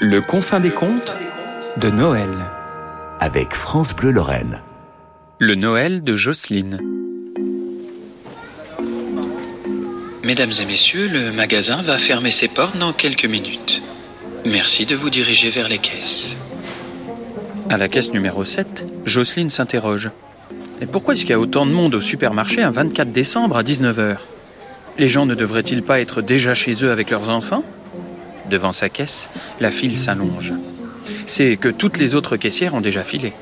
Le confin des contes de Noël. avec France Bleu Lorraine. Le Noël de Jocelyne. Mesdames et messieurs, le magasin va fermer ses portes dans quelques minutes. Merci de vous diriger vers les caisses. À la caisse numéro 7, Jocelyne s'interroge. Et pourquoi est-ce qu'il y a autant de monde au supermarché un 24 décembre à 19h Les gens ne devraient-ils pas être déjà chez eux avec leurs enfants? Devant sa caisse, la file s'allonge. C'est que toutes les autres caissières ont déjà filé.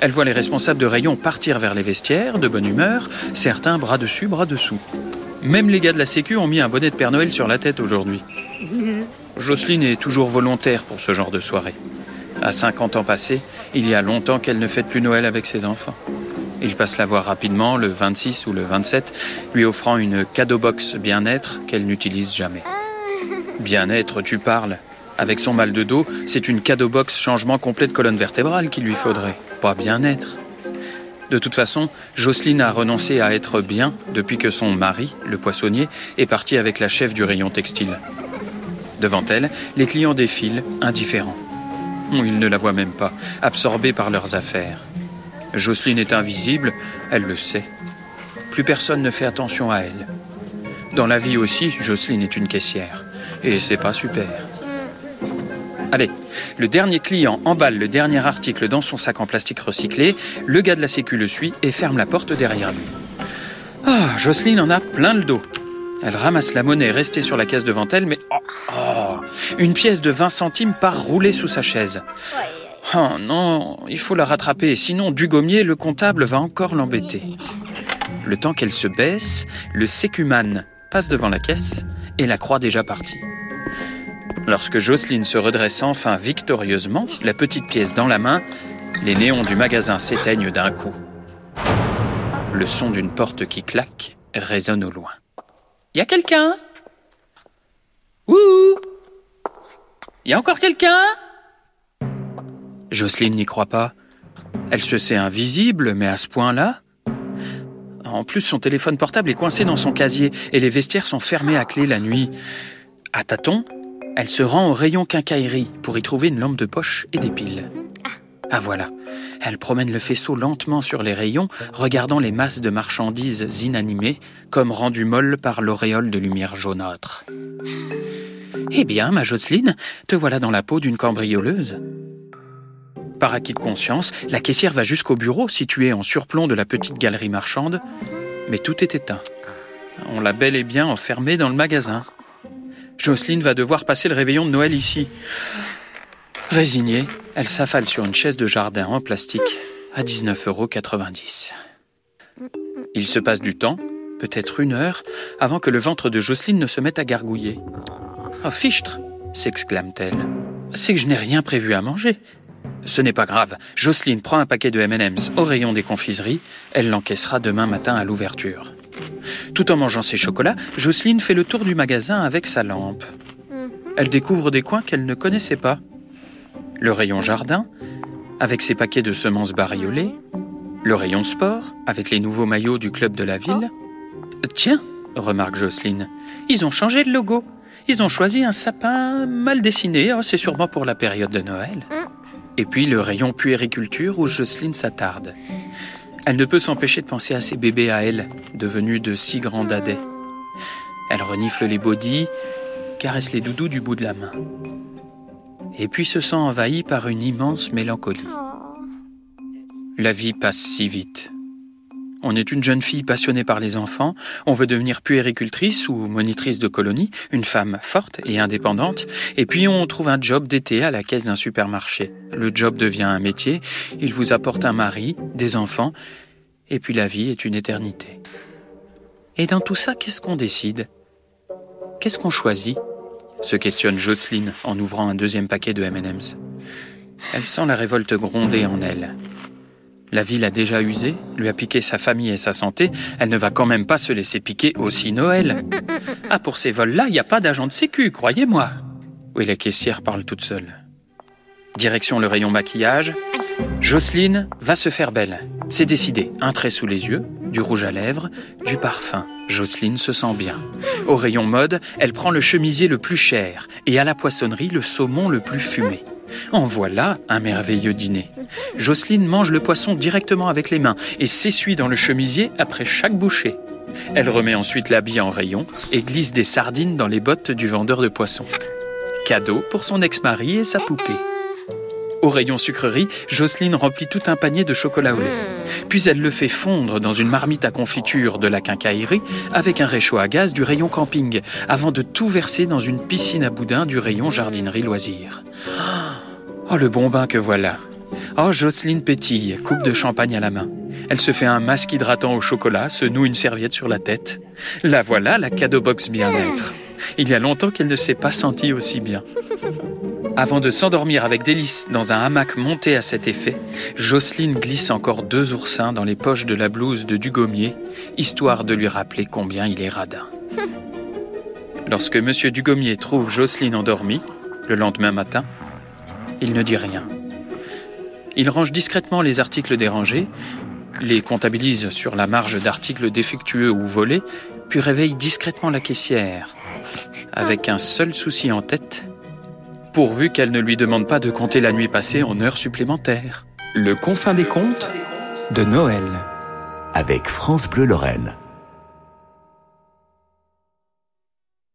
Elle voit les responsables de rayon partir vers les vestiaires, de bonne humeur, certains bras dessus, bras dessous. Même les gars de la Sécu ont mis un bonnet de Père Noël sur la tête aujourd'hui. Jocelyne est toujours volontaire pour ce genre de soirée. À 50 ans passés, il y a longtemps qu'elle ne fête plus Noël avec ses enfants. Il passe la voir rapidement le 26 ou le 27, lui offrant une cadeau box bien-être qu'elle n'utilise jamais. Bien-être, tu parles. Avec son mal de dos, c'est une cadeau box changement complet de colonne vertébrale qu'il lui faudrait, pas bien-être. De toute façon, Jocelyne a renoncé à être bien depuis que son mari, le poissonnier, est parti avec la chef du rayon textile. Devant elle, les clients défilent, indifférents. Ils ne la voient même pas, absorbés par leurs affaires. Jocelyne est invisible, elle le sait. Plus personne ne fait attention à elle. Dans la vie aussi, Jocelyne est une caissière. Et c'est pas super. Allez, le dernier client emballe le dernier article dans son sac en plastique recyclé, le gars de la sécu le suit et ferme la porte derrière lui. Ah, Jocelyne en a plein le dos. Elle ramasse la monnaie restée sur la caisse devant elle, mais oh, oh, une pièce de 20 centimes part rouler sous sa chaise. Oh non, il faut la rattraper, sinon du gommier, le comptable va encore l'embêter. Le temps qu'elle se baisse, le sécuman passe devant la caisse la croit déjà partie. Lorsque Jocelyne se redresse enfin victorieusement, la petite pièce dans la main, les néons du magasin s'éteignent d'un coup. Le son d'une porte qui claque résonne au loin. Y a quelqu'un? Ouh Y a encore quelqu'un? Jocelyne n'y croit pas. Elle se sait invisible, mais à ce point-là En plus, son téléphone portable est coincé dans son casier et les vestiaires sont fermés à clé la nuit. À tâtons, elle se rend au rayon quincaillerie pour y trouver une lampe de poche et des piles. Ah voilà, elle promène le faisceau lentement sur les rayons, regardant les masses de marchandises inanimées, comme rendues molles par l'auréole de lumière jaunâtre. Eh bien, ma Jocelyne, te voilà dans la peau d'une cambrioleuse. Par acquis de conscience, la caissière va jusqu'au bureau situé en surplomb de la petite galerie marchande, mais tout est éteint. On l'a bel et bien enfermée dans le magasin. Jocelyne va devoir passer le réveillon de Noël ici. Résignée, elle s'affale sur une chaise de jardin en plastique à 19,90 euros. Il se passe du temps, peut-être une heure, avant que le ventre de Jocelyne ne se mette à gargouiller. Oh, fichtre s'exclame-t-elle. C'est que je n'ai rien prévu à manger. Ce n'est pas grave. Jocelyne prend un paquet de M&M's au rayon des confiseries. Elle l'encaissera demain matin à l'ouverture. Tout en mangeant ses chocolats, Jocelyne fait le tour du magasin avec sa lampe. Elle découvre des coins qu'elle ne connaissait pas. Le rayon jardin, avec ses paquets de semences bariolées. Le rayon sport, avec les nouveaux maillots du club de la ville. Tiens, remarque Jocelyne, ils ont changé de logo. Ils ont choisi un sapin mal dessiné. Oh, C'est sûrement pour la période de Noël. Et puis le rayon puériculture où Jocelyne s'attarde. Elle ne peut s'empêcher de penser à ses bébés à elle, devenus de si grands dadais. Elle renifle les bodys, caresse les doudous du bout de la main. Et puis se sent envahie par une immense mélancolie. La vie passe si vite. On est une jeune fille passionnée par les enfants, on veut devenir puéricultrice ou monitrice de colonie, une femme forte et indépendante, et puis on trouve un job d'été à la caisse d'un supermarché. Le job devient un métier, il vous apporte un mari, des enfants, et puis la vie est une éternité. Et dans tout ça, qu'est-ce qu'on décide? Qu'est-ce qu'on choisit? se questionne Jocelyne en ouvrant un deuxième paquet de M&M's. Elle sent la révolte gronder en elle. La vie l'a déjà usée, lui a piqué sa famille et sa santé, elle ne va quand même pas se laisser piquer aussi Noël. Ah, pour ces vols-là, il n'y a pas d'agent de sécu, croyez-moi. Oui, la caissière parle toute seule. Direction le rayon maquillage. Jocelyne va se faire belle. C'est décidé, un trait sous les yeux, du rouge à lèvres, du parfum. Jocelyne se sent bien. Au rayon mode, elle prend le chemisier le plus cher et à la poissonnerie le saumon le plus fumé. En voilà un merveilleux dîner. Jocelyne mange le poisson directement avec les mains et s'essuie dans le chemisier après chaque bouchée. Elle remet ensuite l'habit en rayon et glisse des sardines dans les bottes du vendeur de poissons. Cadeau pour son ex-mari et sa poupée. Au rayon sucrerie, Jocelyne remplit tout un panier de chocolat au lait. Puis elle le fait fondre dans une marmite à confiture de la quincaillerie avec un réchaud à gaz du rayon camping, avant de tout verser dans une piscine à boudin du rayon jardinerie loisirs. Oh, le bon bain que voilà Oh, Jocelyne pétille, coupe de champagne à la main. Elle se fait un masque hydratant au chocolat, se noue une serviette sur la tête. La voilà, la cadeau box bien-être. Il y a longtemps qu'elle ne s'est pas sentie aussi bien. Avant de s'endormir avec délice dans un hamac monté à cet effet, Jocelyne glisse encore deux oursins dans les poches de la blouse de Dugommier, histoire de lui rappeler combien il est radin. Lorsque M. Dugommier trouve Jocelyne endormie, le lendemain matin, il ne dit rien. Il range discrètement les articles dérangés, les comptabilise sur la marge d'articles défectueux ou volés, puis réveille discrètement la caissière, avec un seul souci en tête, pourvu qu'elle ne lui demande pas de compter la nuit passée en heures supplémentaires. Le confin des comptes de Noël. Avec France Bleu Lorraine.